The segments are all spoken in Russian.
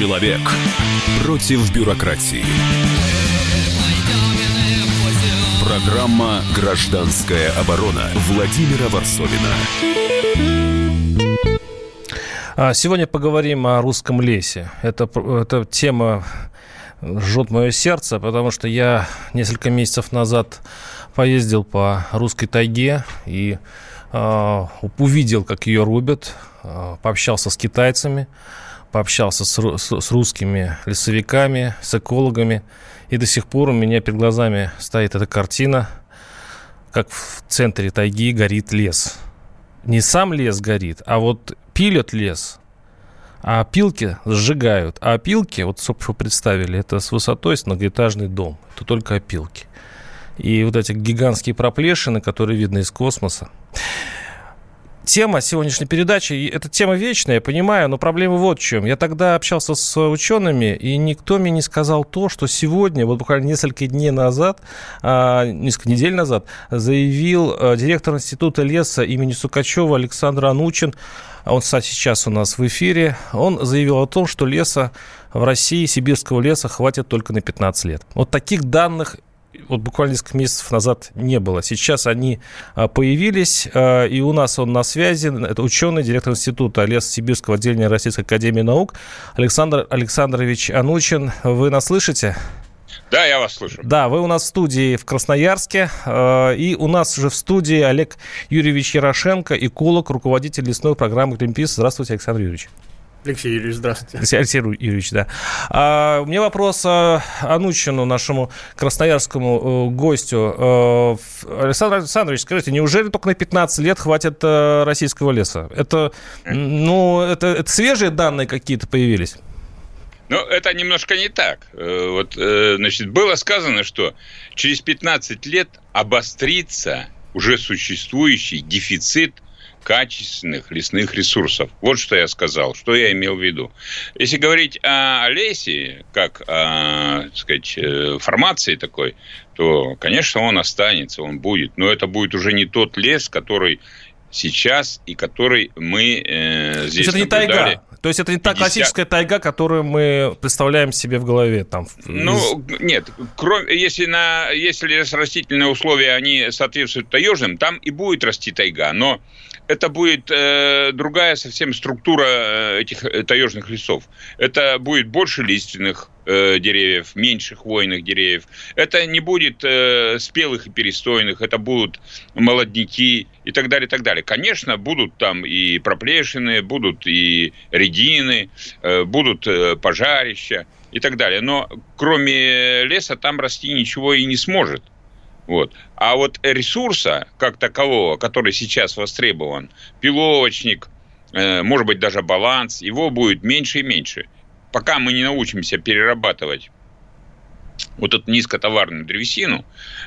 Человек против бюрократии. Программа «Гражданская оборона» Владимира Варсовина. А, сегодня поговорим о русском лесе. Это, это тема жжет мое сердце, потому что я несколько месяцев назад поездил по русской тайге и э, увидел, как ее рубят, э, пообщался с китайцами, пообщался с, с, с русскими лесовиками, с экологами, и до сих пор у меня перед глазами стоит эта картина, как в центре тайги горит лес. Не сам лес горит, а вот пилят лес, а опилки сжигают. А опилки, вот, собственно, представили, это с высотой с многоэтажный дом. Это только опилки. И вот эти гигантские проплешины, которые видны из космоса. Тема сегодняшней передачи, эта тема вечная, я понимаю, но проблема вот в чем. Я тогда общался с учеными, и никто мне не сказал то, что сегодня, вот буквально несколько дней назад, а, несколько недель назад, заявил а, директор Института леса имени Сукачева Александр Анучин, он, сейчас у нас в эфире, он заявил о том, что леса в России, сибирского леса хватит только на 15 лет. Вот таких данных вот буквально несколько месяцев назад не было. Сейчас они а, появились, а, и у нас он на связи. Это ученый, директор института лес Сибирского отделения Российской Академии Наук Александр Александрович Анучин. Вы нас слышите? Да, я вас слышу. Да, вы у нас в студии в Красноярске. Э, и у нас уже в студии Олег Юрьевич Ярошенко, эколог, руководитель лесной программы Greenpeace. Здравствуйте, Александр Юрьевич. Алексей Юрьевич, здравствуйте. Алексей Юрьевич, да. А, у меня вопрос а, Анучину, нашему красноярскому э, гостю. А, Александр Александрович, скажите, неужели только на 15 лет хватит а, российского леса? Это, ну, это, это свежие данные какие-то появились? Ну, это немножко не так. Э, вот, э, значит, было сказано, что через 15 лет обострится уже существующий дефицит качественных лесных ресурсов. Вот что я сказал, что я имел в виду. Если говорить о лесе, как о, так сказать, э, формации такой, то, конечно, он останется, он будет. Но это будет уже не тот лес, который сейчас и который мы э, здесь То есть это не тайга? То есть это не та классическая тайга, которую мы представляем себе в голове? Там, ну, нет. Кроме, если, на, если растительные условия, они соответствуют таежным, там и будет расти тайга. Но это будет э, другая совсем структура э, этих э, таежных лесов. Это будет больше лиственных э, деревьев, меньше хвойных деревьев. Это не будет э, спелых и перестойных, это будут молодняки и так далее, и так далее. Конечно, будут там и проплешины, будут и редины, э, будут э, пожарища и так далее. Но кроме леса там расти ничего и не сможет. Вот. А вот ресурса, как такового, который сейчас востребован, пиловочник, э, может быть, даже баланс, его будет меньше и меньше. Пока мы не научимся перерабатывать вот эту низкотоварную древесину,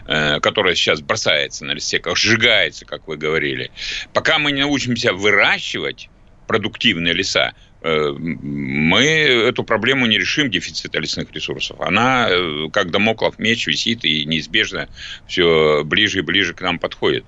э, которая сейчас бросается на лесеках, сжигается, как вы говорили, пока мы не научимся выращивать продуктивные леса, мы эту проблему не решим дефицита лесных ресурсов. Она, э, как домоклов меч, висит и неизбежно все ближе и ближе к нам подходит.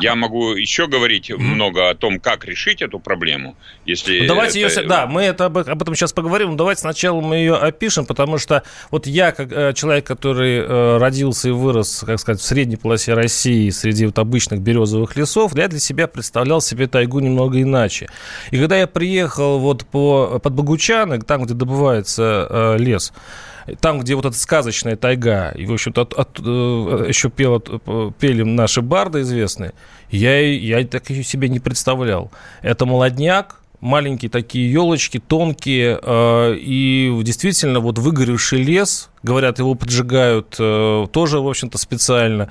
Я могу еще говорить mm-hmm. много о том, как решить эту проблему, если... Ну, давайте это... ее... Да, мы это, об этом сейчас поговорим, но давайте сначала мы ее опишем, потому что вот я, как э, человек, который э, родился и вырос, как сказать, в средней полосе России, среди вот обычных березовых лесов, я для себя представлял себе тайгу немного иначе. И когда я приехал вот по, под Богучаны, там, где добывается э, лес, там, где вот эта сказочная тайга, и, в общем-то, от, от, э, еще пел, пели наши барды известные, я, я так себе не представлял. Это молодняк, маленькие такие елочки, тонкие, э, и действительно вот выгоревший лес, говорят, его поджигают э, тоже, в общем-то, специально.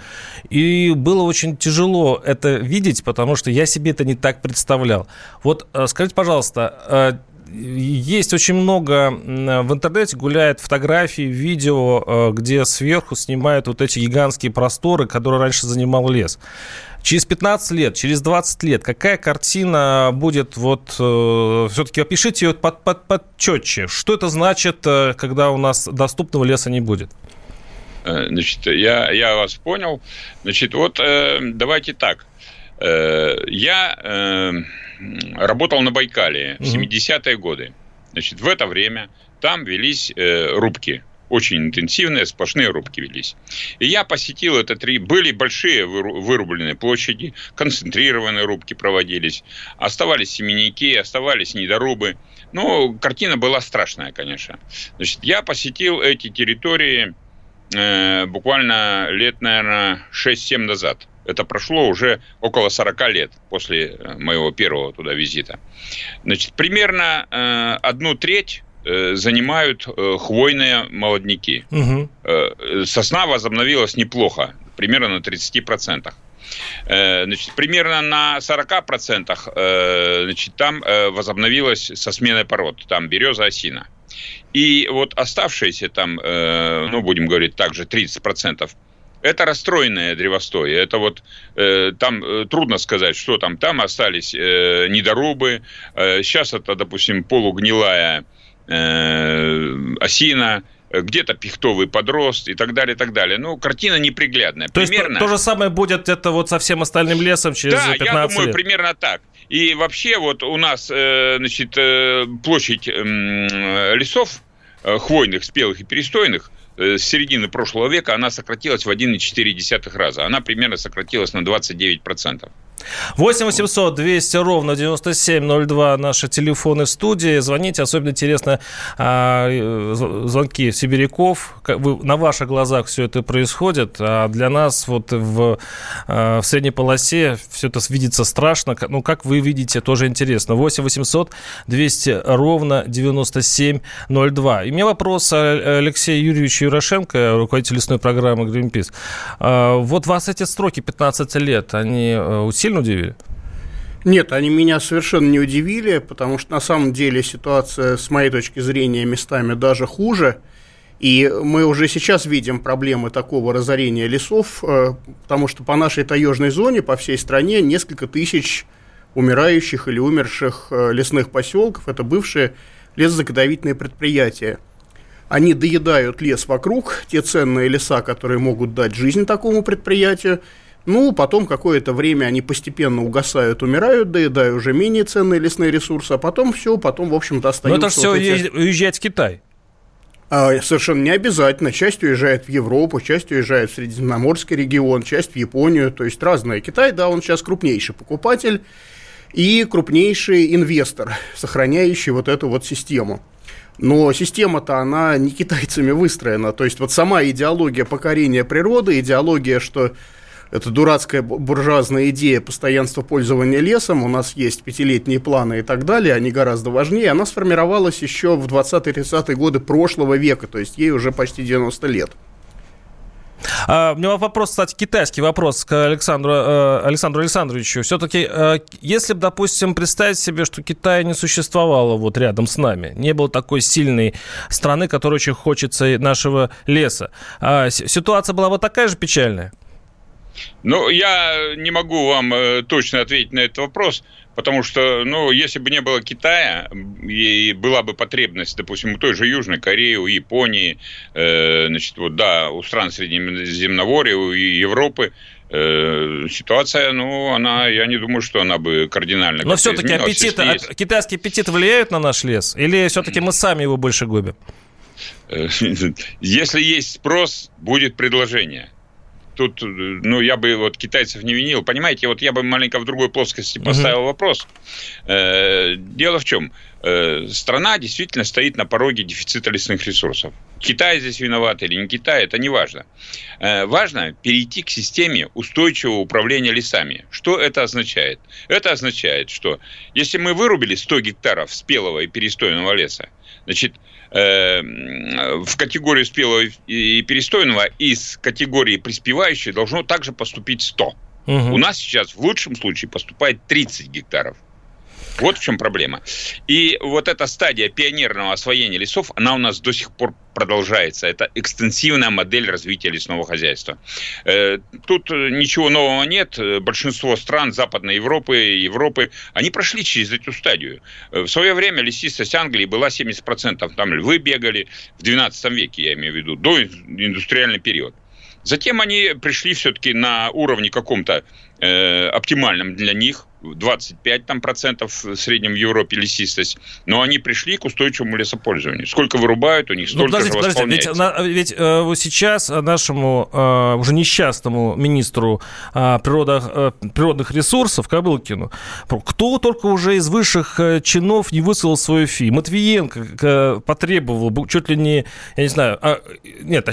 И было очень тяжело это видеть, потому что я себе это не так представлял. Вот скажите, пожалуйста, есть очень много в интернете гуляет фотографии, видео, э, где сверху снимают вот эти гигантские просторы, которые раньше занимал лес. Через 15 лет, через 20 лет, какая картина будет, вот, э, все-таки опишите ее под, под, под четче. Что это значит, э, когда у нас доступного леса не будет? Значит, я, я вас понял. Значит, вот давайте так. Я работал на Байкале в 70-е годы. Значит, в это время там велись э, рубки очень интенсивные, сплошные рубки велись. И я посетил это три... Были большие вырубленные площади, концентрированные рубки проводились, оставались семенники, оставались недорубы. Ну, картина была страшная, конечно. Значит, я посетил эти территории э, буквально лет, наверное, 6-7 назад. Это прошло уже около 40 лет после э, моего первого туда визита. Значит, примерно э, одну треть Э, занимают э, хвойные молодняки. Угу. Сосна возобновилась неплохо, примерно на 30%. Значит, примерно на 40% значит, там возобновилась со сменой пород. Там береза, осина. И вот оставшиеся там, ну, будем говорить также, 30%, это расстроенное древостое. Это вот э, там э, трудно сказать, что там. Там остались э, недорубы. Э, сейчас это, допустим, полугнилая Э, осина, где-то пихтовый подрост и так далее, и так далее. Ну, картина неприглядная. То примерно... есть то, то же самое будет это вот со всем остальным лесом через да, 15 я думаю, лет? примерно так. И вообще вот у нас, э, значит, э, площадь лесов хвойных, спелых и перестойных с середины прошлого века она сократилась в 1,4 раза. Она примерно сократилась на 29%. 8 800 200 ровно 9702 наши телефоны студии. Звоните. Особенно интересно а, э, звонки сибиряков. Вы, на ваших глазах все это происходит. А для нас вот в, а, в средней полосе все это видится страшно. Ну, как вы видите, тоже интересно. 8 800 200 ровно 9702. И у меня вопрос Алексею Юрьевичу Юрошенко, руководитель лесной программы Greenpeace. А, вот вас эти строки 15 лет, они э, усилили сильно удивили? Нет, они меня совершенно не удивили, потому что на самом деле ситуация, с моей точки зрения, местами даже хуже. И мы уже сейчас видим проблемы такого разорения лесов, э, потому что по нашей таежной зоне, по всей стране, несколько тысяч умирающих или умерших э, лесных поселков. Это бывшие лесозаготовительные предприятия. Они доедают лес вокруг, те ценные леса, которые могут дать жизнь такому предприятию, ну, потом какое-то время они постепенно угасают, умирают, доедая уже менее ценные лесные ресурсы, а потом все, потом, в общем-то, остается... Но это все вот эти... уезжает в Китай. А, совершенно не обязательно. Часть уезжает в Европу, часть уезжает в Средиземноморский регион, часть в Японию. То есть разное. Китай, да, он сейчас крупнейший покупатель и крупнейший инвестор, сохраняющий вот эту вот систему. Но система-то, она не китайцами выстроена. То есть вот сама идеология покорения природы, идеология, что это дурацкая буржуазная идея постоянства пользования лесом, у нас есть пятилетние планы и так далее, они гораздо важнее, она сформировалась еще в 20-30-е годы прошлого века, то есть ей уже почти 90 лет. А, у меня вопрос, кстати, китайский вопрос к Александру, э, Александру Александровичу. Все-таки, э, если бы, допустим, представить себе, что Китай не существовало вот рядом с нами, не было такой сильной страны, которой очень хочется нашего леса, а ситуация была бы такая же печальная? Ну, я не могу вам э, точно ответить на этот вопрос, потому что, ну, если бы не было Китая, и была бы потребность, допустим, у той же Южной Кореи, у Японии, э, значит, вот, да, у стран Средиземноморья, у Европы, э, ситуация, ну, она, я не думаю, что она бы кардинально Но все-таки аппетит, есть... китайский аппетит влияет на наш лес? Или все-таки мы сами его больше губим? Э, если есть спрос, будет предложение тут, ну, я бы вот китайцев не винил. Понимаете, вот я бы маленько в другой плоскости поставил угу. вопрос. Э, дело в чем? Э, страна действительно стоит на пороге дефицита лесных ресурсов. Китай здесь виноват или не Китай, это не важно. Э, важно перейти к системе устойчивого управления лесами. Что это означает? Это означает, что если мы вырубили 100 гектаров спелого и перестойного леса, значит, в категорию спелого и перестойного из категории приспевающей должно также поступить 100. Угу. У нас сейчас в лучшем случае поступает 30 гектаров. Вот в чем проблема. И вот эта стадия пионерного освоения лесов, она у нас до сих пор продолжается. Это экстенсивная модель развития лесного хозяйства. Э, тут ничего нового нет. Большинство стран Западной Европы, Европы, они прошли через эту стадию. В свое время лесистость Англии была 70%. Там львы бегали в 12 веке, я имею в виду, до индустриальный период. Затем они пришли все-таки на уровне каком-то э, оптимальном для них, 25 там, процентов в среднем в Европе лесистость, но они пришли к устойчивому лесопользованию. Сколько вырубают, у них ну, столько ну, подождите, же подождите, ведь, на, ведь э, сейчас нашему э, уже несчастному министру э, природа, э, природных ресурсов Кобылкину, кто только уже из высших э, чинов не высылал свою фи. Матвиенко э, потребовал чуть ли не, я не знаю, а, нет,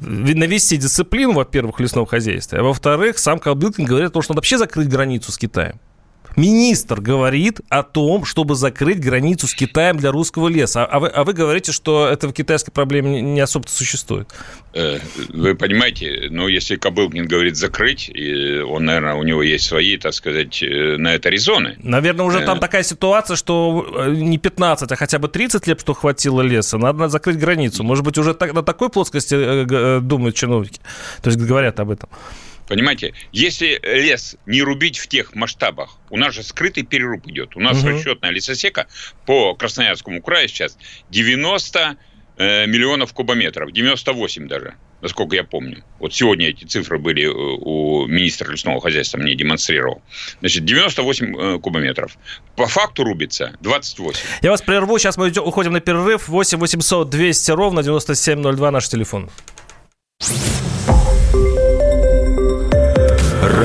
навести дисциплину, во-первых, лесного хозяйства, а во-вторых, сам Кобылкин говорит что надо вообще закрыть границу с Китаем. Министр говорит о том, чтобы закрыть границу с Китаем для русского леса. А вы, а вы говорите, что это в китайской проблеме не особо существует. Э, вы понимаете, ну, если Кобылкин говорит закрыть, и он, наверное, у него есть свои, так сказать, э, на это резоны. Наверное, уже там э. такая ситуация, что не 15, а хотя бы 30 лет, что хватило леса. Надо закрыть границу. Может быть, уже на такой плоскости думают чиновники. То есть говорят об этом. Понимаете, если лес не рубить в тех масштабах, у нас же скрытый переруб идет. У нас угу. расчетная лесосека по Красноярскому краю сейчас 90 э, миллионов кубометров, 98 даже, насколько я помню. Вот сегодня эти цифры были э, у министра лесного хозяйства, мне демонстрировал. Значит, 98 э, кубометров. По факту рубится 28. Я вас прерву, сейчас мы уходим на перерыв. 8 800 200 ровно 9702 наш телефон.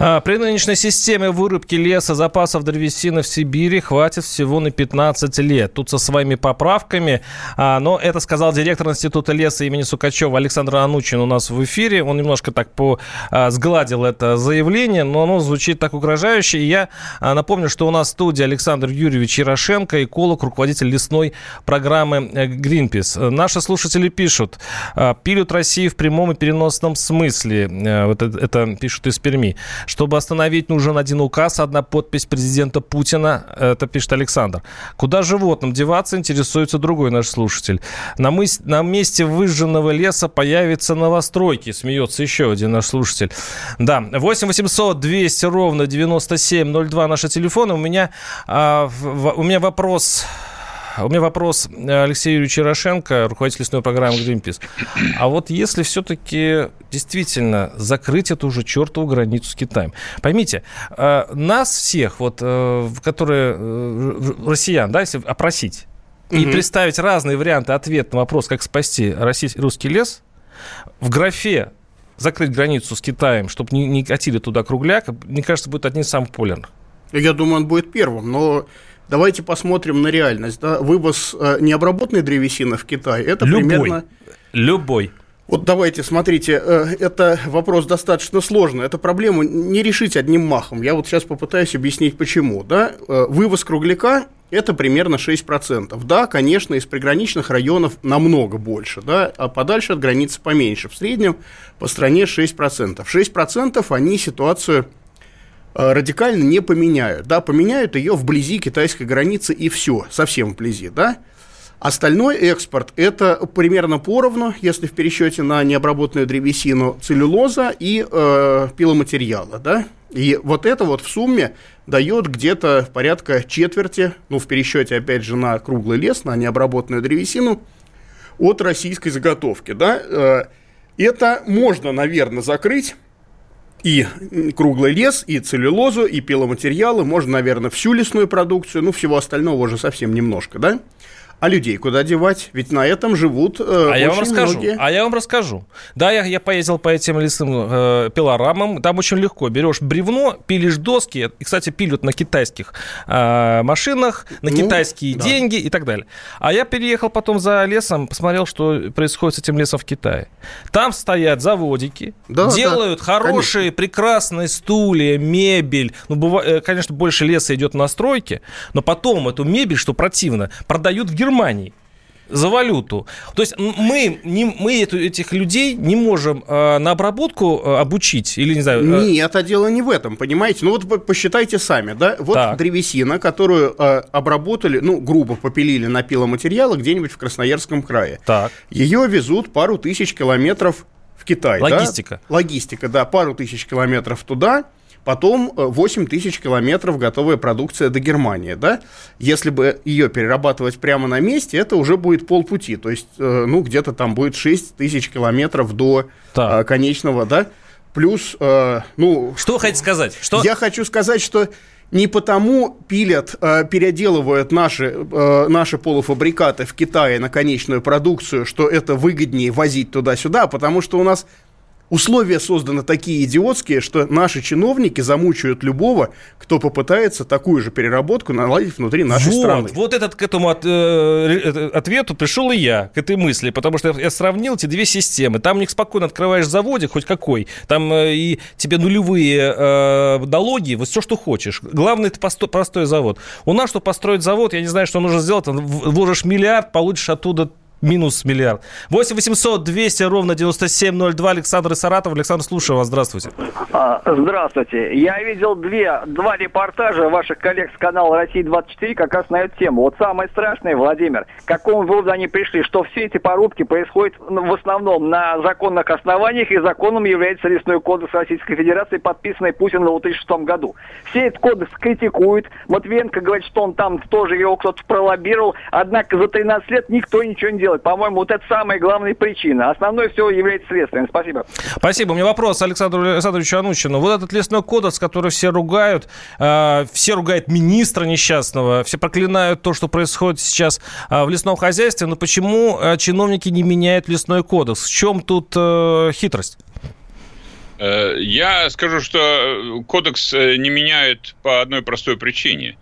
А, при нынешней системе вырубки леса запасов древесины в Сибири хватит всего на 15 лет. Тут со своими поправками. А, но это сказал директор Института леса имени Сукачева Александр Анучин у нас в эфире. Он немножко так по а, сгладил это заявление, но оно звучит так угрожающе. И я напомню, что у нас в студии Александр Юрьевич Ярошенко, эколог, руководитель лесной программы э, Greenpeace. Наши слушатели пишут, пилют Россию в прямом и переносном смысле. Э, вот это, это пишут из Перми. Чтобы остановить, нужен один указ, одна подпись президента Путина. Это пишет Александр. Куда животным деваться, интересуется другой наш слушатель. На, мыс... на месте выжженного леса появятся новостройки. Смеется еще один наш слушатель. Да, 8 800 200 ровно 9702 наши телефоны. У меня, а, в, у меня вопрос у меня вопрос э, Алексею Юрьевичу Ярошенко, руководитель лесной программы Greenpeace. А вот если все-таки действительно закрыть эту уже чертову границу с Китаем. Поймите, э, нас всех, вот, э, которые россиян, да, если опросить, и угу. представить разные варианты ответа на вопрос, как спасти российский, русский лес, в графе закрыть границу с Китаем, чтобы не, не катили туда кругляк, мне кажется, будет одним из самых популярных. Я думаю, он будет первым, но Давайте посмотрим на реальность. Да? Вывоз э, необработанной древесины в Китай это Любой. примерно... Любой. Вот давайте, смотрите, э, это вопрос достаточно сложный. Эту проблему не решить одним махом. Я вот сейчас попытаюсь объяснить, почему. Да? Э, вывоз кругляка – это примерно 6%. Да, конечно, из приграничных районов намного больше, да, а подальше от границы поменьше. В среднем по стране 6%. 6% они ситуацию радикально не поменяют. Да, поменяют ее вблизи китайской границы и все, совсем вблизи, да. Остальной экспорт – это примерно поровну, если в пересчете на необработанную древесину, целлюлоза и э, пиломатериала, да. И вот это вот в сумме дает где-то порядка четверти, ну, в пересчете, опять же, на круглый лес, на необработанную древесину, от российской заготовки, да. Э, это можно, наверное, закрыть и круглый лес, и целлюлозу, и пиломатериалы, можно, наверное, всю лесную продукцию, ну, всего остального уже совсем немножко, да? А людей куда девать? Ведь на этом живут э, а я вам расскажу. Многие. А я вам расскажу. Да, я, я поездил по этим лесным э, пилорамам. Там очень легко. Берешь бревно, пилишь доски. И, кстати, пилят на китайских э, машинах, на ну, китайские да. деньги и так далее. А я переехал потом за лесом, посмотрел, что происходит с этим лесом в Китае. Там стоят заводики, да, делают да, хорошие, конечно. прекрасные стулья, мебель. Ну, бывает, э, конечно, больше леса идет на стройке, но потом эту мебель, что противно, продают в Германии Германии за валюту. То есть мы, не, мы эту, этих людей не можем э, на обработку э, обучить или не знаю. Э... Нет, а дело не в этом, понимаете? Ну вот посчитайте сами, да? Вот так. древесина, которую э, обработали, ну грубо попилили на пиломатериалы где-нибудь в Красноярском крае. Так. Ее везут пару тысяч километров в Китай. Логистика. Да? Логистика, да, пару тысяч километров туда Потом 8 э, тысяч километров готовая продукция до Германии, да? Если бы ее перерабатывать прямо на месте, это уже будет полпути. То есть, э, ну, где-то там будет 6 тысяч километров до так. Э, конечного, да? Плюс, ну... Что вы хотите сказать? Что... Я хочу сказать, что не потому пилят, переделывают наши, наши полуфабрикаты в Китае на конечную продукцию, что это выгоднее возить туда-сюда, а потому что у нас Условия созданы такие идиотские, что наши чиновники замучают любого, кто попытается такую же переработку наладить внутри нашей вот, страны. Вот этот к этому от, э, ответу пришел и я, к этой мысли, потому что я сравнил эти две системы. Там у них спокойно открываешь заводик, хоть какой, там э, и тебе нулевые э, налоги, вот все, что хочешь. Главное, это посто, простой завод. У нас, чтобы построить завод, я не знаю, что нужно сделать, вложишь миллиард, получишь оттуда Минус миллиард. 8 800 200 ровно 9702. Александр из Саратова. Александр, слушаю вас. Здравствуйте. А, здравствуйте. Я видел две, два репортажа ваших коллег с канала «Россия-24» как раз на эту тему. Вот самое страшное, Владимир, к какому выводу они пришли, что все эти порубки происходят ну, в основном на законных основаниях, и законом является лесной кодекс Российской Федерации, подписанный Путиным в 2006 году. Все этот кодекс критикуют. Матвиенко говорит, что он там тоже его кто-то пролоббировал, однако за 13 лет никто ничего не делал делать. По-моему, вот это самая главная причина. Основное все является следствием. Спасибо. Спасибо. У меня вопрос Александру Александровичу Анучину. Вот этот лесной кодекс, который все ругают, э, все ругают министра несчастного, все проклинают то, что происходит сейчас э, в лесном хозяйстве, но почему э, чиновники не меняют лесной кодекс? В чем тут э, хитрость? Э, я скажу, что кодекс э, не меняют по одной простой причине.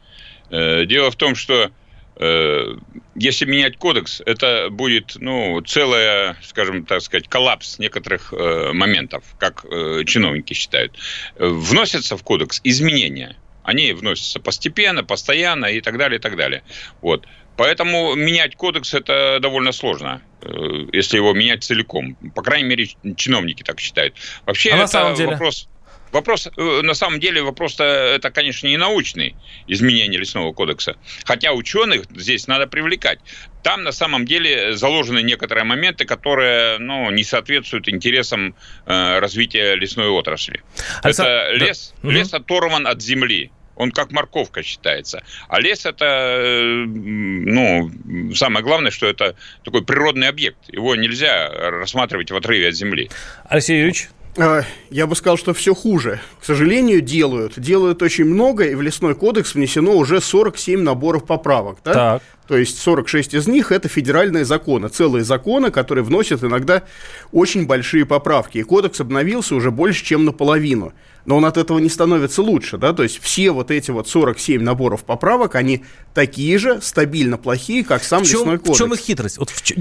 Э, дело в том, что если менять кодекс, это будет, ну, целая, скажем так сказать, коллапс некоторых э, моментов, как э, чиновники считают. Вносятся в кодекс изменения. Они вносятся постепенно, постоянно и так далее, и так далее. Вот. Поэтому менять кодекс это довольно сложно, э, если его менять целиком. По крайней мере, чиновники так считают. Вообще, а это на самом деле? вопрос. Вопрос, э, на самом деле, вопрос-то, это, конечно, не научный, изменение лесного кодекса. Хотя ученых здесь надо привлекать. Там, на самом деле, заложены некоторые моменты, которые, ну, не соответствуют интересам э, развития лесной отрасли. Александр... Это лес, да. лес оторван от земли он как морковка считается. А лес это, э, ну, самое главное, что это такой природный объект. Его нельзя рассматривать в отрыве от земли. Алексей Юрьевич? А, я бы сказал, что все хуже. К сожалению, делают. Делают очень много, и в лесной кодекс внесено уже 47 наборов поправок. Да? Так. То есть 46 из них это федеральные законы, целые законы, которые вносят иногда очень большие поправки. И кодекс обновился уже больше, чем наполовину. Но он от этого не становится лучше, да, то есть все вот эти вот 47 наборов поправок, они такие же стабильно плохие, как сам в чем, лесной кодекс. В чем их хитрость? Вот в чем,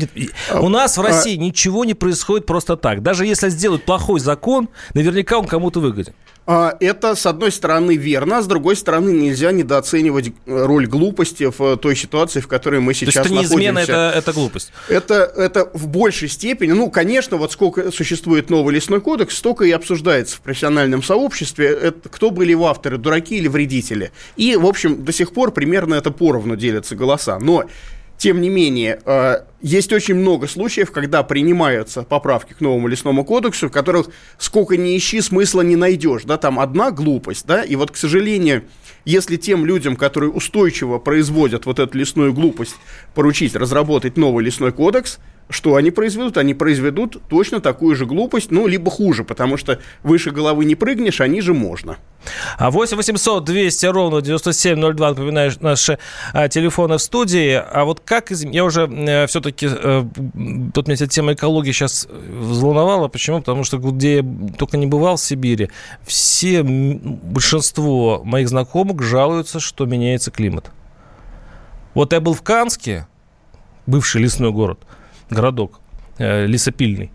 а, у нас в а России а, ничего не происходит просто так. Даже если сделают плохой закон, наверняка он кому-то выгоден. А, это, с одной стороны, верно, а с другой стороны, нельзя недооценивать роль глупости в той ситуации, в которой мы сейчас То есть это не измена, это, это глупость? Это, это в большей степени, ну, конечно, вот сколько существует новый лесной кодекс, столько и обсуждается в профессиональном сообществе, это, кто были его авторы, дураки или вредители. И, в общем, до сих пор примерно это поровну делятся голоса. Но тем не менее, э, есть очень много случаев, когда принимаются поправки к новому лесному кодексу, в которых сколько ни ищи, смысла не найдешь. Да, там одна глупость, да, и вот, к сожалению, если тем людям, которые устойчиво производят вот эту лесную глупость, поручить разработать новый лесной кодекс – что они произведут? Они произведут точно такую же глупость, ну, либо хуже, потому что выше головы не прыгнешь, а ниже можно. А 8 800 200 ровно 9702, напоминаю, наши а, телефоны в студии. А вот как, из... я уже э, все-таки, э, тут меня тема экологии сейчас взволновала. Почему? Потому что где я только не бывал в Сибири, все, большинство моих знакомых жалуются, что меняется климат. Вот я был в Канске, бывший лесной город – городок. э, лесопильный.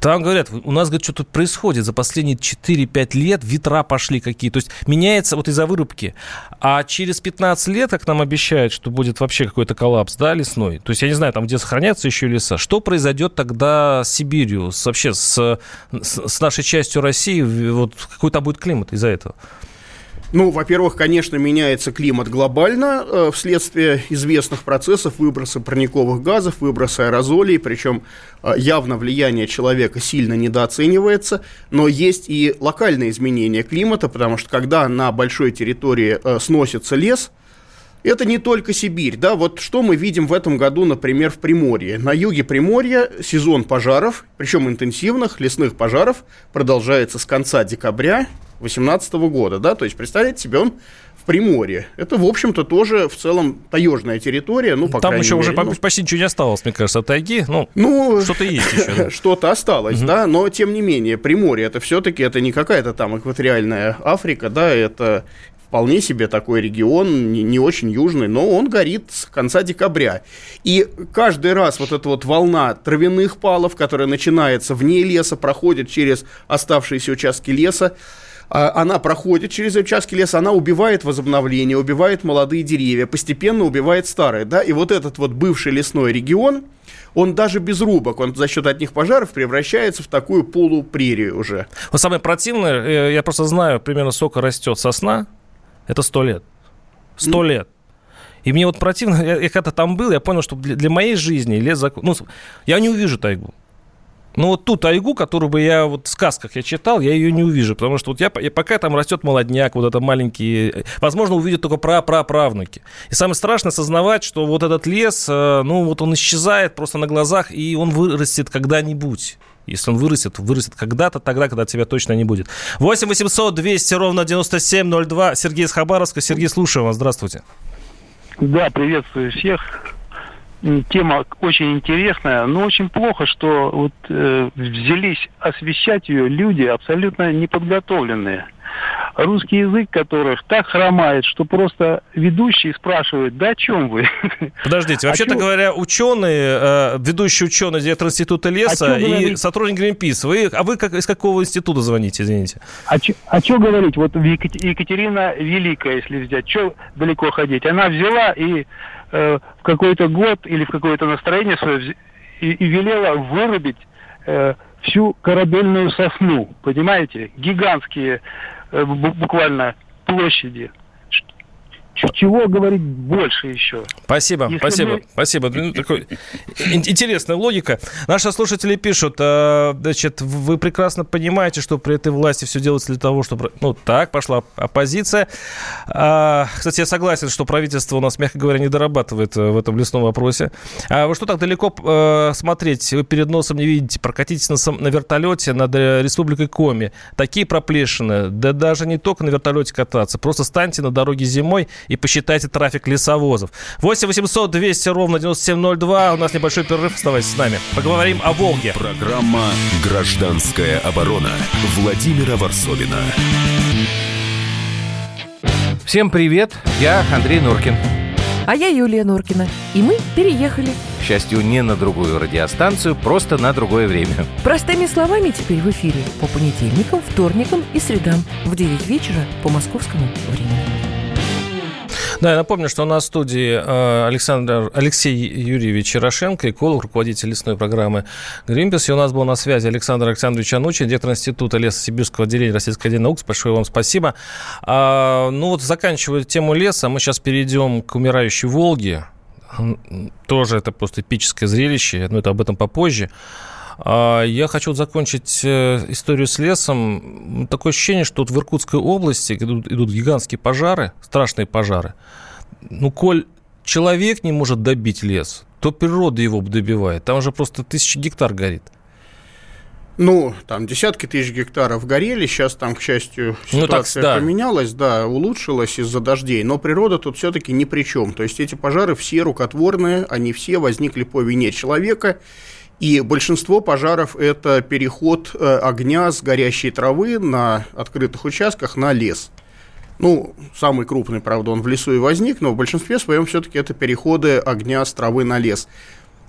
Там говорят, у нас, говорит, что-то происходит за последние 4-5 лет, ветра пошли какие. То есть меняется вот из-за вырубки. А через 15 лет, как нам обещают, что будет вообще какой-то коллапс, да, лесной. То есть я не знаю, там где сохранятся еще леса. Что произойдет тогда с Сибирью, с, вообще с, с, с нашей частью России? Вот какой там будет климат из-за этого? Ну, во-первых, конечно, меняется климат глобально э, вследствие известных процессов выброса парниковых газов, выброса аэрозолей, причем э, явно влияние человека сильно недооценивается, но есть и локальные изменения климата, потому что когда на большой территории э, сносится лес, это не только Сибирь, да, вот что мы видим в этом году, например, в Приморье. На юге Приморья сезон пожаров, причем интенсивных лесных пожаров, продолжается с конца декабря 2018 года, да, то есть представляете себе, он в Приморье. Это, в общем-то, тоже в целом таежная территория, ну, по Там еще мере, уже ну, почти ничего не осталось, мне кажется, от тайги, ну, ну что-то есть еще. Да. Что-то осталось, угу. да, но, тем не менее, Приморье, это все-таки, это не какая-то там экваториальная Африка, да, это вполне себе такой регион, не, не очень южный, но он горит с конца декабря. И каждый раз вот эта вот волна травяных палов, которая начинается вне леса, проходит через оставшиеся участки леса, а, она проходит через участки леса, она убивает возобновление, убивает молодые деревья, постепенно убивает старые, да, и вот этот вот бывший лесной регион, он даже без рубок, он за счет одних пожаров превращается в такую полупрерию уже. Вот самое противное, э, я просто знаю, примерно сколько растет сосна, это сто лет. Сто mm. лет. И мне вот противно, я, я когда там был, я понял, что для, для моей жизни лес... Ну, я не увижу тайгу. Но вот ту тайгу, которую бы я вот в сказках я читал, я ее не увижу, потому что вот я, я пока там растет молодняк, вот это маленькие, возможно, увидят только пра-пра-правнуки. И самое страшное осознавать, что вот этот лес, э, ну вот он исчезает просто на глазах, и он вырастет когда-нибудь. Если он вырастет, вырастет когда-то, тогда, когда тебя точно не будет. 8 800 200 ровно 9702. Сергей из Хабаровска. Сергей, слушаю вас. Здравствуйте. Да, приветствую всех тема очень интересная, но очень плохо, что вот э, взялись освещать ее люди абсолютно неподготовленные. Русский язык которых так хромает, что просто ведущий спрашивает, да о чем вы? Подождите, вообще-то говоря, ученые, э, ведущий ученый, директор Института леса и сотрудник Greenpeace, вы, а вы как, из какого института звоните, извините? А что а говорить? Вот Екатерина Великая, если взять, что далеко ходить? Она взяла и э, в какой-то год или в какое-то настроение свое и, и велела вырубить э, всю корабельную сосну, понимаете? Гигантские э, буквально площади чего говорить больше еще? Спасибо, Если спасибо, мы... спасибо. Ну, такой, интересная логика. Наши слушатели пишут, э, значит, вы прекрасно понимаете, что при этой власти все делается для того, чтобы... Ну, так, пошла оппозиция. А, кстати, я согласен, что правительство у нас, мягко говоря, не дорабатывает э, в этом лесном вопросе. А вы что так далеко э, смотреть? Вы перед носом не видите. Прокатитесь на, на вертолете над Республикой Коми. Такие проплешины. Да даже не только на вертолете кататься. Просто станьте на дороге зимой и посчитайте трафик лесовозов. 8 800 200 ровно 9702. У нас небольшой перерыв. Оставайтесь с нами. Поговорим о Волге. Программа «Гражданская оборона» Владимира Варсовина. Всем привет, я Андрей Нуркин. А я Юлия Нуркина. И мы переехали. К счастью, не на другую радиостанцию, просто на другое время. Простыми словами теперь в эфире по понедельникам, вторникам и средам в 9 вечера по московскому времени. Да, я напомню, что у нас в студии э, Александр, Алексей Юрьевич Ярошенко, эколог, руководитель лесной программы Greenpeace. И у нас был на связи Александр Александрович Анучин, директор Института лесосибирского отделения Российской Академии наук. Большое вам спасибо. А, ну вот, заканчивая тему леса, мы сейчас перейдем к умирающей Волге. Тоже это просто эпическое зрелище, но это об этом попозже. А, я хочу закончить э, историю с лесом. Такое ощущение, что вот в Иркутской области идут, идут гигантские пожары, страшные пожары. Ну, коль человек не может добить лес, то природа его добивает. Там уже просто тысячи гектар горит. Ну, там десятки тысяч гектаров горели, сейчас там, к счастью, ситуация ну, так, да. поменялась, да, улучшилась из-за дождей, но природа тут все-таки ни при чем. То есть эти пожары все рукотворные, они все возникли по вине человека, и большинство пожаров – это переход э, огня с горящей травы на открытых участках на лес. Ну, самый крупный, правда, он в лесу и возник, но в большинстве своем все-таки это переходы огня с травы на лес.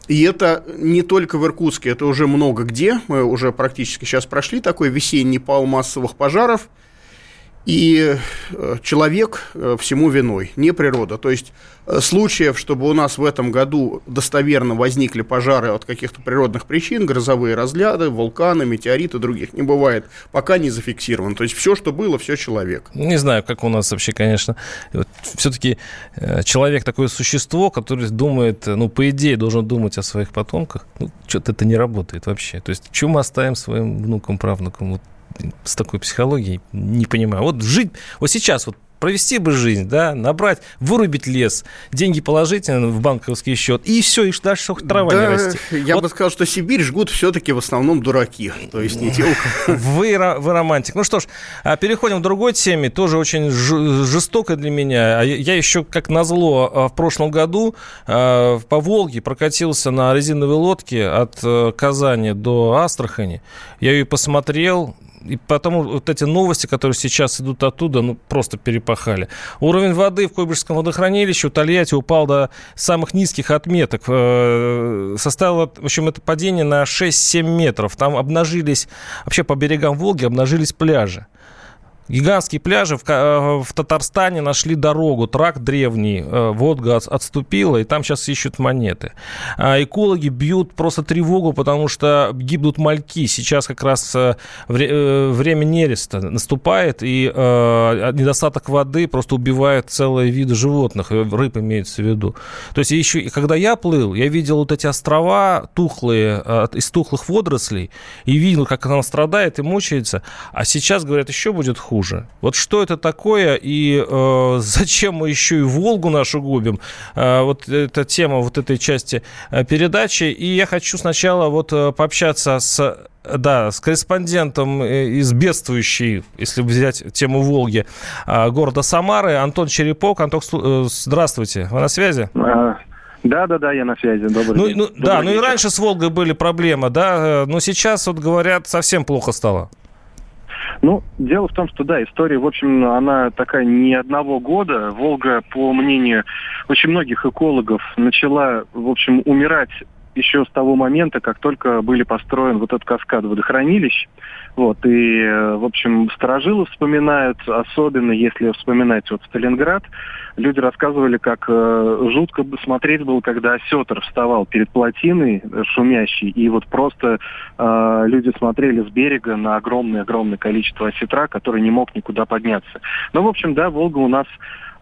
И это не только в Иркутске, это уже много где. Мы уже практически сейчас прошли такой весенний пал массовых пожаров – и э, человек э, всему виной, не природа. То есть э, случаев, чтобы у нас в этом году достоверно возникли пожары от каких-то природных причин, грозовые разряды, вулканы, метеориты, других не бывает, пока не зафиксировано. То есть все, что было, все человек. Не знаю, как у нас вообще, конечно. Вот, все-таки человек такое существо, которое думает, ну, по идее, должен думать о своих потомках. Ну, что-то это не работает вообще. То есть, что мы оставим своим внукам, правнукам? Вот с такой психологией не понимаю. Вот жить, вот сейчас вот провести бы жизнь, да, набрать, вырубить лес, деньги положить в банковский счет, и все, и дальше трава да, не растет. Я вот. бы сказал, что Сибирь жгут все-таки в основном дураки, то есть не те, вы, вы романтик. Ну что ж, а переходим к другой теме, тоже очень жестокой для меня. А я еще, как назло, а, в прошлом году по Волге прокатился на резиновой лодке от э, Казани до Астрахани. Я ее посмотрел, и потому вот эти новости, которые сейчас идут оттуда, ну, просто перепахали. Уровень воды в Койбышском водохранилище у Тольятти упал до самых низких отметок. Э, составило, в общем, это падение на 6-7 метров. Там обнажились, вообще по берегам Волги обнажились пляжи. Гигантские пляжи в, э, в Татарстане нашли дорогу, трак древний, э, Волга отступила, и там сейчас ищут монеты. А экологи бьют просто тревогу, потому что гибнут мальки. Сейчас как раз э, время нереста наступает, и недостаток воды просто убивает целые виды животных, рыб имеется в виду. То есть еще, когда я плыл, я видел вот эти острова тухлые, из тухлых водорослей, и видел, как она страдает и мучается, а сейчас, говорят, еще будет хуже хуже. Вот что это такое и э, зачем мы еще и Волгу нашу губим? Э, вот эта тема вот этой части э, передачи. И я хочу сначала вот э, пообщаться с да, с корреспондентом э, из бедствующей, если взять тему Волги, города Самары, Антон Черепок. Антон, здравствуйте, вы на связи? Да, да, да, я на связи. Добрый ну, день. Ну, Добрый да, вечер. ну и раньше с Волгой были проблемы, да, но сейчас вот говорят совсем плохо стало. Ну, дело в том, что да, история, в общем, она такая не одного года. Волга, по мнению очень многих экологов, начала, в общем, умирать еще с того момента, как только были построен вот этот каскад водохранилищ. Вот, и, в общем, сторожилы вспоминают, особенно если вспоминать вот Сталинград, люди рассказывали, как э, жутко смотреть было, когда осетр вставал перед плотиной э, шумящей, и вот просто э, люди смотрели с берега на огромное-огромное количество осетра, который не мог никуда подняться. Ну, в общем, да, Волга у нас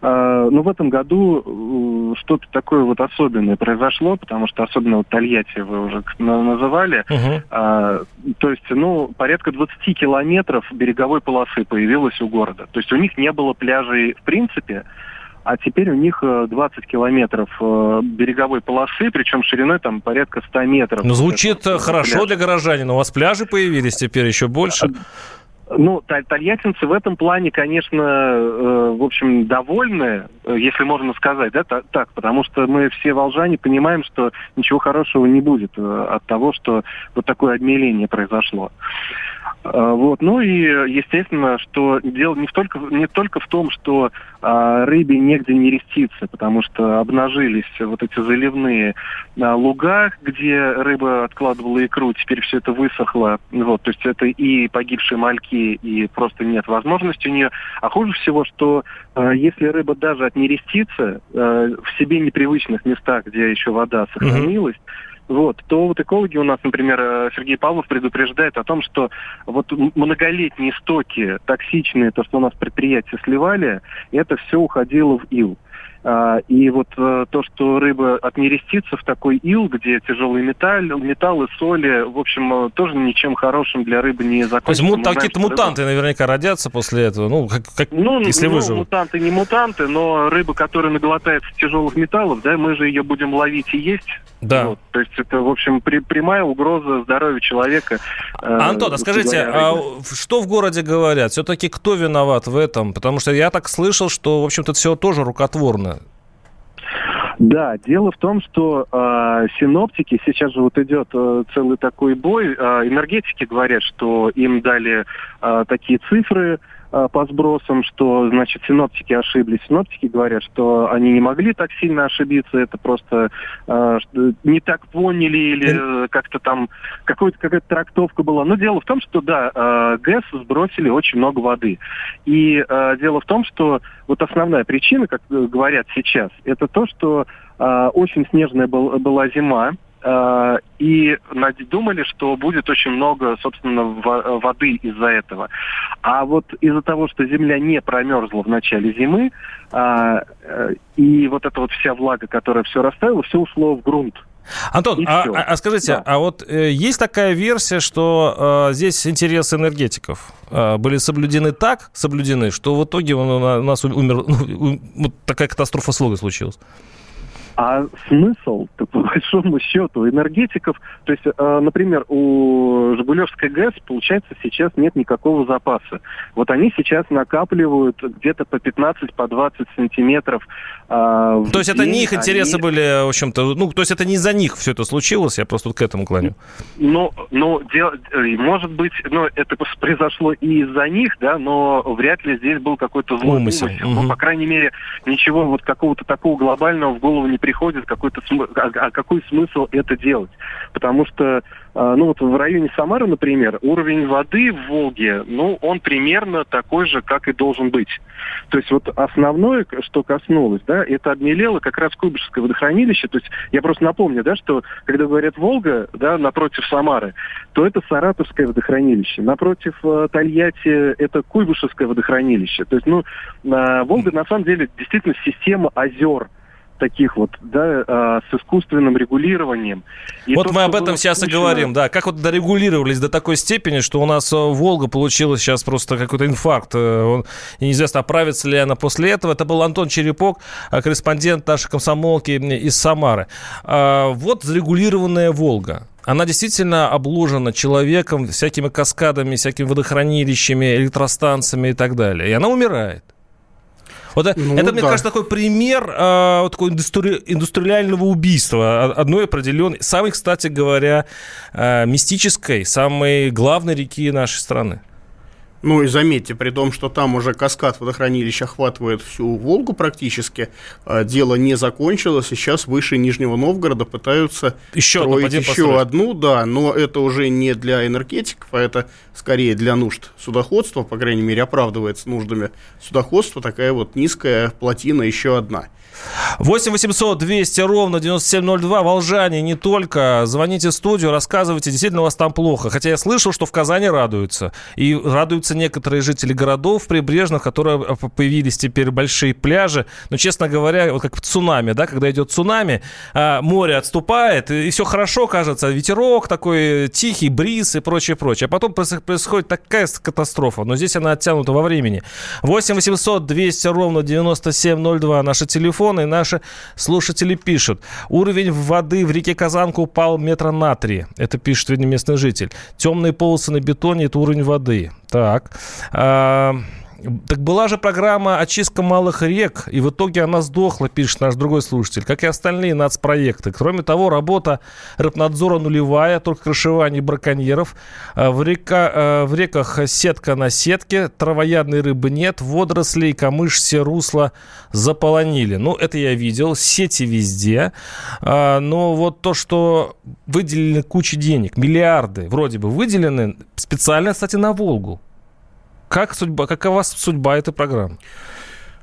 Uh, ну, в этом году uh, что-то такое вот особенное произошло, потому что особенно вот Тольятти вы уже называли. Uh, то есть, ну, порядка 20 километров береговой полосы появилось у города. То есть у них не было пляжей в принципе, а теперь у них 20 э, километров э, береговой полосы, причем шириной там порядка 100 метров. Ну, звучит это, хорошо пляж. для горожанина. У вас пляжи появились теперь еще больше? Ну, тольяттинцы в этом плане, конечно, э, в общем, довольны, если можно сказать, да, так, потому что мы все волжане понимаем, что ничего хорошего не будет от того, что вот такое обмеление произошло. А, вот. Ну и, естественно, что дело не только, не только в том, что а, рыбе негде не реститься, потому что обнажились вот эти заливные а, луга, где рыба откладывала икру, теперь все это высохло. Вот. То есть это и погибшие мальки, и просто нет возможности у нее. А хуже всего, что а, если рыба даже от нерестицы а, в себе непривычных местах, где еще вода сохранилась, mm-hmm вот, то вот экологи у нас, например, э, Сергей Павлов предупреждает о том, что вот многолетние стоки токсичные, то, что у нас предприятия сливали, это все уходило в ил. А, и вот э, то, что рыба отнерестится в такой ил, где тяжелый металл, металлы, соли, в общем, э, тоже ничем хорошим для рыбы не закончится. То есть мут, какие-то мутанты рыба... наверняка родятся после этого, ну, как, как, ну, если ну, выживут. мутанты не мутанты, но рыба, которая наглотается тяжелых металлов, да, мы же ее будем ловить и есть. Да. Вот, то есть это, в общем, при, прямая угроза здоровью человека. Э, Антон, а скажите, а что в городе говорят? Все-таки кто виноват в этом? Потому что я так слышал, что, в общем-то, все тоже рукотворно. Да, дело в том, что э, синоптики, сейчас же вот идет э, целый такой бой, э, энергетики говорят, что им дали э, такие цифры, по сбросам, что, значит, синоптики ошиблись. Синоптики говорят, что они не могли так сильно ошибиться, это просто э, не так поняли или э, как-то там какой-то, какая-то трактовка была. Но дело в том, что, да, э, ГЭС сбросили очень много воды. И э, дело в том, что вот основная причина, как говорят сейчас, это то, что э, очень снежная был, была зима, Э, и думали, что будет очень много, собственно, воды из-за этого. А вот из-за того, что земля не промерзла в начале зимы, а, э, и вот эта вот вся влага, которая все растаяла, все ушло в грунт. Антон, а, а, а скажите, да. а вот э, есть такая версия, что э, здесь интересы энергетиков э, были соблюдены так, соблюдены, что в итоге у нас умер, ну, вот такая катастрофа слога случилась? А смысл, по большому счету, энергетиков, то есть, э, например, у Жигулевской ГЭС, получается, сейчас нет никакого запаса. Вот они сейчас накапливают где-то по 15, по 20 сантиметров. Э, то есть это не их интересы они... были, в общем-то, ну, то есть это не из-за них все это случилось, я просто вот к этому клоню. Ну, ну, дел... может быть, ну, это произошло и из-за них, да, но вряд ли здесь был какой-то злой умысел. умысел. Угу. Ну, по крайней мере, ничего вот какого-то такого глобального в голову не приходит какой-то а, а какой смысл это делать? Потому что, а, ну вот в районе Самары, например, уровень воды в Волге, ну, он примерно такой же, как и должен быть. То есть вот основное, что коснулось, да, это обмелело как раз Куйбышевское водохранилище. То есть я просто напомню, да, что когда говорят Волга, да, напротив Самары, то это Саратовское водохранилище. Напротив э, Тольятти это Куйбышевское водохранилище. То есть, ну, э, Волга на самом деле действительно система озер таких вот, да, а, с искусственным регулированием. И вот то, мы об этом сейчас скучно... и говорим, да, как вот дорегулировались до такой степени, что у нас э, Волга получилась сейчас просто какой-то инфаркт. Э, он, неизвестно, оправится ли она после этого. Это был Антон Черепок, э, корреспондент нашей комсомолки из Самары. А, вот зарегулированная Волга она действительно обложена человеком, всякими каскадами, всякими водохранилищами, электростанциями и так далее. И она умирает. Вот э, ну, это, мне да. кажется, такой пример э, вот такой индустри... индустриального убийства одной определенной, самой, кстати говоря, э, мистической, самой главной реки нашей страны. Ну и заметьте, при том, что там уже каскад водохранилища охватывает всю Волгу практически, а, дело не закончилось, сейчас выше Нижнего Новгорода пытаются еще строить еще построить. одну, да, но это уже не для энергетиков, а это скорее для нужд судоходства, по крайней мере, оправдывается нуждами судоходства, такая вот низкая плотина еще одна. 8 800 200 ровно 9702. Волжане, не только. Звоните в студию, рассказывайте, действительно у вас там плохо. Хотя я слышал, что в Казани радуются. И радуются некоторые жители городов прибрежных, которые появились теперь большие пляжи. Но, честно говоря, вот как в цунами, да, когда идет цунами, а, море отступает, и все хорошо, кажется, ветерок такой тихий, бриз и прочее, прочее. А потом происходит такая катастрофа. Но здесь она оттянута во времени. 8 800 200 ровно 9702. Наши телефоны телефона, и наши слушатели пишут. Уровень воды в реке Казанка упал метра на три. Это пишет видно местный житель. Темные полосы на бетоне – это уровень воды. Так. А, так была же программа «Очистка малых рек», и в итоге она сдохла, пишет наш другой слушатель, как и остальные нацпроекты. Кроме того, работа рыбнадзора нулевая, только крышевание браконьеров. А, в, река, а, в реках сетка на сетке, травоядной рыбы нет, водорослей, камыш, все русла заполонили. Ну, это я видел, сети везде. А, но вот то, что выделены куча денег, миллиарды вроде бы выделены, специально, кстати, на Волгу. Как судьба, какова судьба этой программы?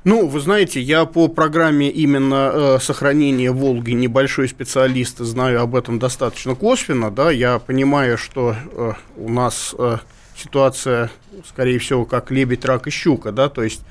Ну, вы знаете, я по программе именно э, сохранения Волги небольшой специалист, знаю об этом достаточно косвенно, да, я понимаю, что э, у нас э, ситуация, скорее всего, как лебедь, рак и щука, да, то есть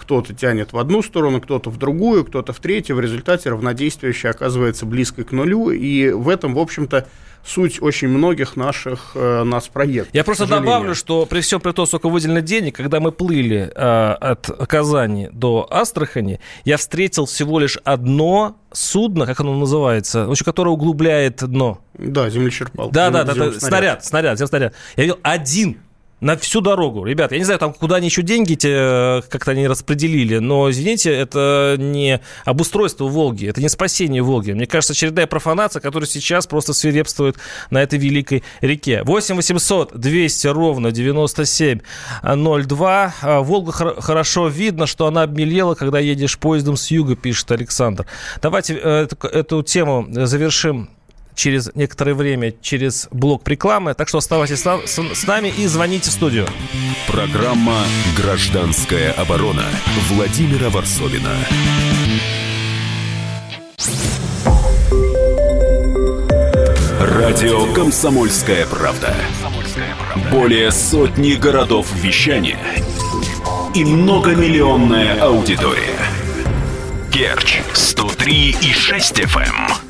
кто-то тянет в одну сторону, кто-то в другую, кто-то в третью, в результате равнодействие оказывается близко к нулю, и в этом, в общем-то, суть очень многих наших э, нас проектов. Я просто добавлю, что при всем при том, сколько выделено денег, когда мы плыли э, от Казани до Астрахани, я встретил всего лишь одно судно, как оно называется, в общем, которое углубляет дно. Да, землечерпалка. Да, да, да, да снаряд, снаряд, снаряд. Я видел один на всю дорогу. Ребята, я не знаю, там куда они еще деньги те, как-то они распределили, но, извините, это не обустройство Волги, это не спасение Волги. Мне кажется, очередная профанация, которая сейчас просто свирепствует на этой великой реке. 8 800 200 ровно 9702. А, Волга хорошо видно, что она обмелела, когда едешь поездом с юга, пишет Александр. Давайте э, эту, эту тему завершим через некоторое время через блок рекламы. Так что оставайтесь с нами и звоните в студию. Программа «Гражданская оборона» Владимира Варсовина. Радио «Комсомольская правда». Более сотни городов вещания и многомиллионная аудитория. Керчь 103 и 6 FM.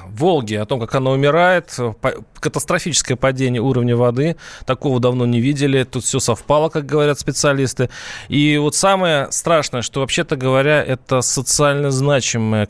Волги, о том, как она умирает, катастрофическое падение уровня воды, такого давно не видели, тут все совпало, как говорят специалисты. И вот самое страшное, что вообще-то говоря, это социально значимое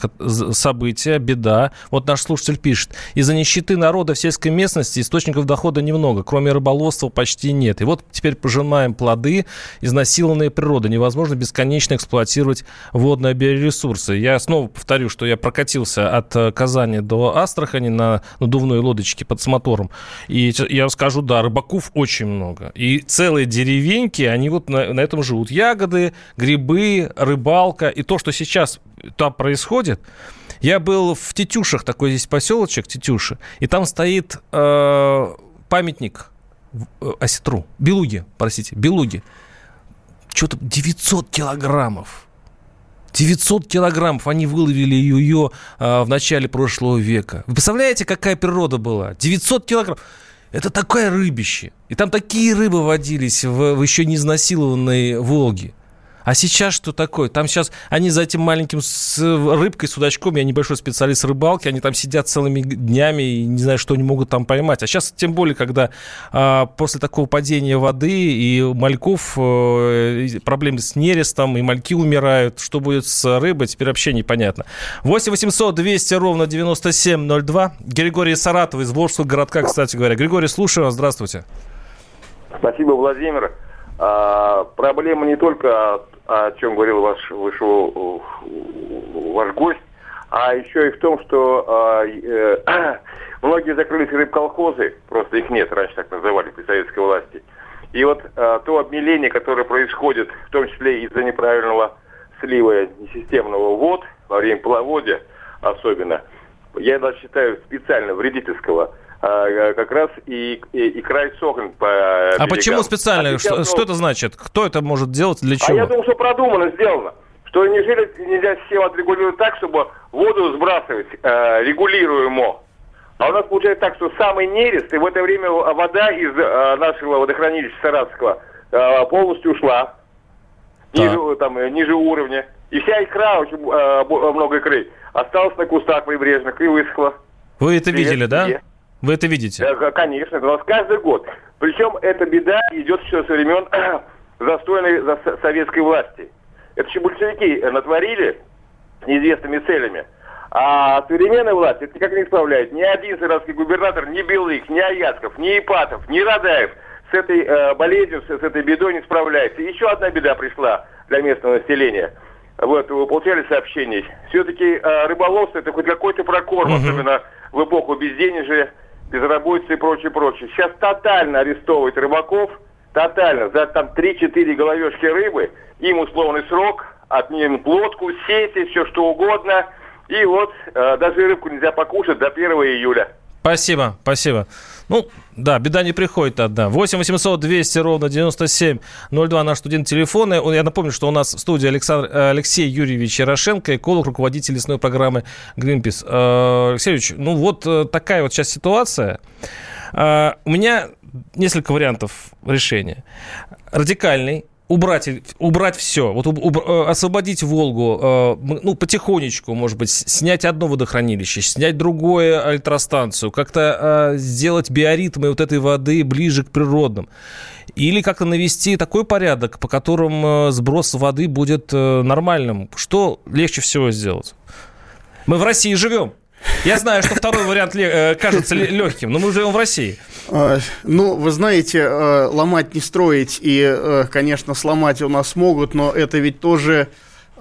событие, беда. Вот наш слушатель пишет, из-за нищеты народа в сельской местности источников дохода немного, кроме рыболовства почти нет. И вот теперь пожинаем плоды изнасилованной природы. Невозможно бесконечно эксплуатировать водные биоресурсы. Я снова повторю, что я прокатился от э, Казани до Астрахани на надувной лодочке под мотором. И я скажу, да, рыбаков очень много. И целые деревеньки, они вот на, на этом живут. Ягоды, грибы, рыбалка. И то, что сейчас там происходит, я был в Тетюшах, такой здесь поселочек Тетюши, и там стоит э, памятник э, осетру, белуги, простите, белуги. Что-то 900 килограммов. 900 килограммов они выловили ее а, в начале прошлого века. Вы представляете, какая природа была? 900 килограммов. Это такое рыбище. И там такие рыбы водились в, в еще не изнасилованной Волге. А сейчас что такое? Там сейчас они за этим маленьким с рыбкой, судачком, я небольшой специалист рыбалки, они там сидят целыми днями и не знаю, что они могут там поймать. А сейчас тем более, когда а, после такого падения воды и мальков а, проблемы с нерестом, и мальки умирают, что будет с рыбой, теперь вообще непонятно. 8 800 200 ровно 9702. Григорий Саратов из Волжского городка, кстати говоря. Григорий, слушаю вас, здравствуйте. Спасибо, Владимир. А, проблема не только о чем говорил ваш, вышел ваш гость, а еще и в том, что а, э, многие закрылись рыбколхозы, просто их нет, раньше так называли при советской власти. И вот э, то обмеление, которое происходит, в том числе из-за неправильного слива несистемного вод во время половодья особенно, я даже считаю специально вредительского, а, как раз и, и, и край Сохн по А берегам. почему специально? А что, ну, что это значит? Кто это может делать? Для чего? А я думаю, что продумано сделано. Что неужели нельзя систему отрегулировать так, чтобы воду сбрасывать э, регулируемо? А у нас получается так, что самый нерест, и в это время вода из э, нашего водохранилища Саратского э, полностью ушла. Ниже, там, э, ниже уровня. И вся икра, очень э, много икры, осталась на кустах прибрежных и высохла. Вы это Привет, видели, да? Где? Вы это видите? Да, конечно, это у нас каждый год. Причем эта беда идет еще со времен застойной за советской власти. Это еще большевики натворили неизвестными целями. А современная власть это никак не исправляет. Ни один саратовский губернатор, ни Белых, ни Аяцков, ни Ипатов, ни Радаев с этой э, болезнью, с, с этой бедой не справляется. Еще одна беда пришла для местного населения. Вот, вы получали сообщения. Все-таки э, рыболовство это хоть какой-то прокорм, угу. особенно в эпоху безденежья безработицы и прочее, прочее. Сейчас тотально арестовывают рыбаков, тотально, за там 3-4 головешки рыбы, им условный срок, отменим лодку, сети, все что угодно. И вот э, даже рыбку нельзя покушать до 1 июля. Спасибо, спасибо. Ну, да, беда не приходит одна. 8 800 200 ровно 9702 наш студент телефона. Я напомню, что у нас в студии Александр, э, Алексей Юрьевич Ярошенко, эколог, руководитель лесной программы Greenpeace. Э, Алексей Юрьевич, ну вот э, такая вот сейчас ситуация. У меня несколько вариантов решения. Радикальный, убрать, убрать все, вот уб, э, освободить Волгу, э, ну, потихонечку, может быть, снять одно водохранилище, снять другое электростанцию, как-то э, сделать биоритмы вот этой воды ближе к природным. Или как-то навести такой порядок, по которым сброс воды будет нормальным. Что легче всего сделать? Мы в России живем. Я знаю, что второй вариант э, кажется легким, но мы живем в России. А, ну, вы знаете, э, ломать не строить, и, э, конечно, сломать у нас могут, но это ведь тоже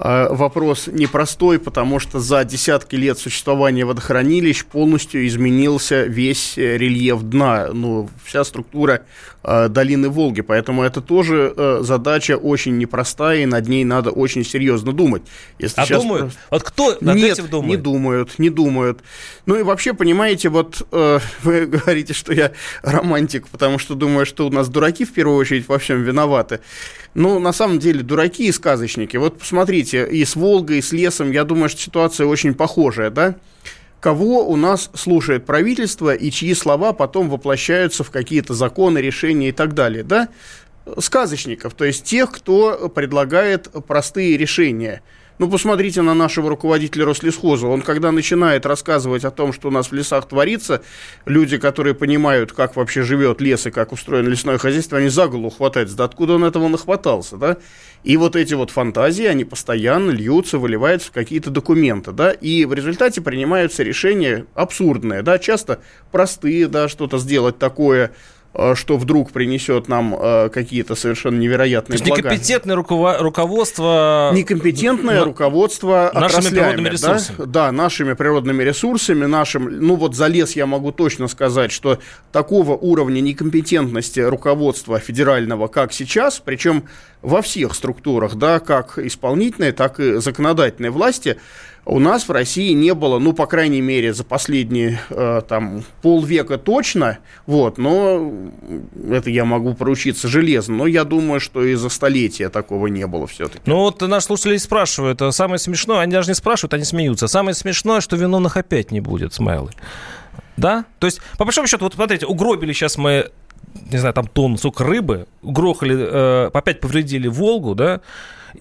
вопрос непростой, потому что за десятки лет существования водохранилищ полностью изменился весь э, рельеф дна, ну, вся структура э, долины Волги. Поэтому это тоже э, задача очень непростая, и над ней надо очень серьезно думать. Если а думают? Просто... Вот кто над Нет, этим думает? не думают, не думают. Ну и вообще, понимаете, вот э, вы говорите, что я романтик, потому что думаю, что у нас дураки в первую очередь во всем виноваты. Ну, на самом деле, дураки и сказочники. Вот посмотрите, и с Волгой, и с лесом, я думаю, что ситуация очень похожая, да? Кого у нас слушает правительство и чьи слова потом воплощаются в какие-то законы, решения и так далее, да? Сказочников, то есть тех, кто предлагает простые решения – ну, посмотрите на нашего руководителя Рослесхоза. Он, когда начинает рассказывать о том, что у нас в лесах творится, люди, которые понимают, как вообще живет лес и как устроено лесное хозяйство, они за голову хватаются. Да откуда он этого нахватался, да? И вот эти вот фантазии, они постоянно льются, выливаются в какие-то документы, да? И в результате принимаются решения абсурдные, да? Часто простые, да, что-то сделать такое – что вдруг принесет нам э, какие-то совершенно невероятные То есть блага. некомпетентное руково- руководство... Некомпетентное руководство Нашими природными ресурсами. Да? да, нашими природными ресурсами, нашим... Ну вот за лес я могу точно сказать, что такого уровня некомпетентности руководства федерального, как сейчас, причем во всех структурах, да, как исполнительной, так и законодательной власти, у нас в России не было, ну, по крайней мере, за последние э, там полвека точно, вот, но это я могу поручиться железно, но я думаю, что и за столетия такого не было все-таки. Ну, вот наши слушатели спрашивают, а самое смешное, они даже не спрашивают, они смеются, самое смешное, что виновных опять не будет, смайлы. Да? То есть, по большому счету, вот смотрите, угробили сейчас мы, не знаю, там тонн, сук рыбы, угрохали, э, опять повредили Волгу, да,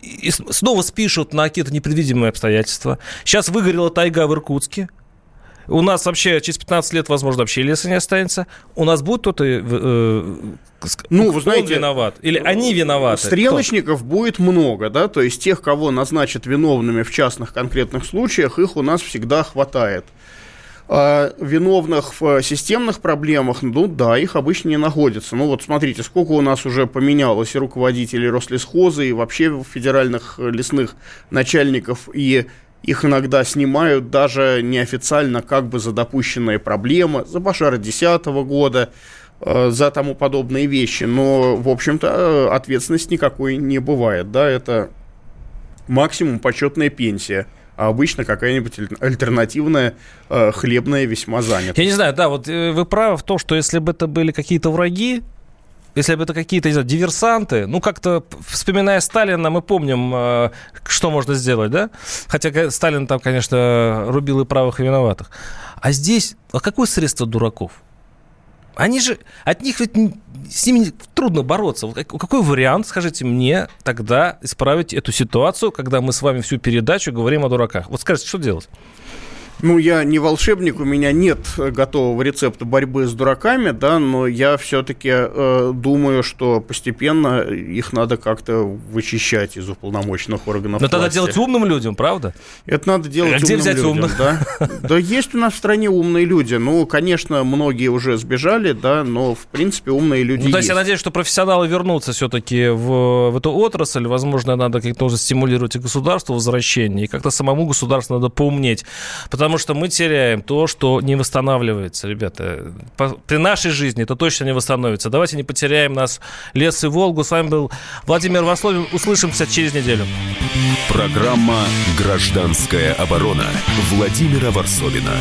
и снова спишут на какие-то непредвидимые обстоятельства. Сейчас выгорела тайга в Иркутске. У нас вообще через 15 лет, возможно, вообще леса не останется. У нас будет кто-то... Э, э ну, вы знаете, виноват? Или они виноваты? Стрелочников Кто? будет много, да, то есть тех, кого назначат виновными в частных конкретных случаях, их у нас всегда хватает. А виновных в системных проблемах, ну да, их обычно не находится. Ну вот смотрите, сколько у нас уже поменялось и руководителей Рослесхоза, и вообще федеральных лесных начальников, и их иногда снимают даже неофициально как бы за допущенные проблемы, за пожары 2010 года, э, за тому подобные вещи. Но, в общем-то, ответственности никакой не бывает. Да, это максимум почетная пенсия – а обычно какая-нибудь альтернативная э, хлебная весьма занята. Я не знаю, да, вот э, вы правы в том, что если бы это были какие-то враги, если бы это какие-то знаю, диверсанты, ну как-то вспоминая Сталина, мы помним, э, что можно сделать, да? Хотя Сталин там, конечно, рубил и правых, и виноватых. А здесь, а какое средство дураков? Они же, от них ведь с ними трудно бороться. Какой вариант, скажите мне, тогда исправить эту ситуацию, когда мы с вами всю передачу говорим о дураках? Вот скажите, что делать? Ну, я не волшебник, у меня нет готового рецепта борьбы с дураками, да, но я все-таки э, думаю, что постепенно их надо как-то вычищать из уполномоченных органов. Но власти. тогда делать умным людям, правда? Это надо делать а где умным взять людям, умных? да. Да есть у нас в стране умные люди. Ну, конечно, многие уже сбежали, да, но в принципе умные люди. Ну, то есть, есть. я надеюсь, что профессионалы вернутся все-таки в, в эту отрасль. Возможно, надо как-то уже стимулировать и государство возвращение, и как-то самому государству надо поумнеть. Потому потому что мы теряем то, что не восстанавливается, ребята. При нашей жизни это точно не восстановится. Давайте не потеряем нас лес и Волгу. С вами был Владимир Васловин. Услышимся через неделю. Программа «Гражданская оборона» Владимира Варсовина.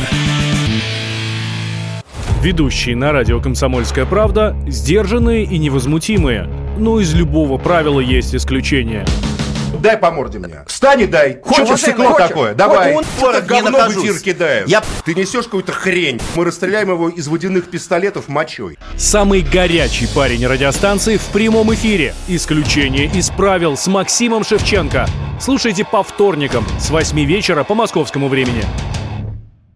Ведущие на радио «Комсомольская правда» сдержанные и невозмутимые. Но из любого правила есть исключение – дай по морде мне. Встань и дай. Хочешь, Хочешь стекло хочешь. такое? Давай. Вот он- говно в эфир кидаешь. Я- Ты несешь какую-то хрень. Мы расстреляем его из водяных пистолетов мочой. Самый горячий парень радиостанции в прямом эфире. Исключение из правил с Максимом Шевченко. Слушайте по вторникам с 8 вечера по московскому времени.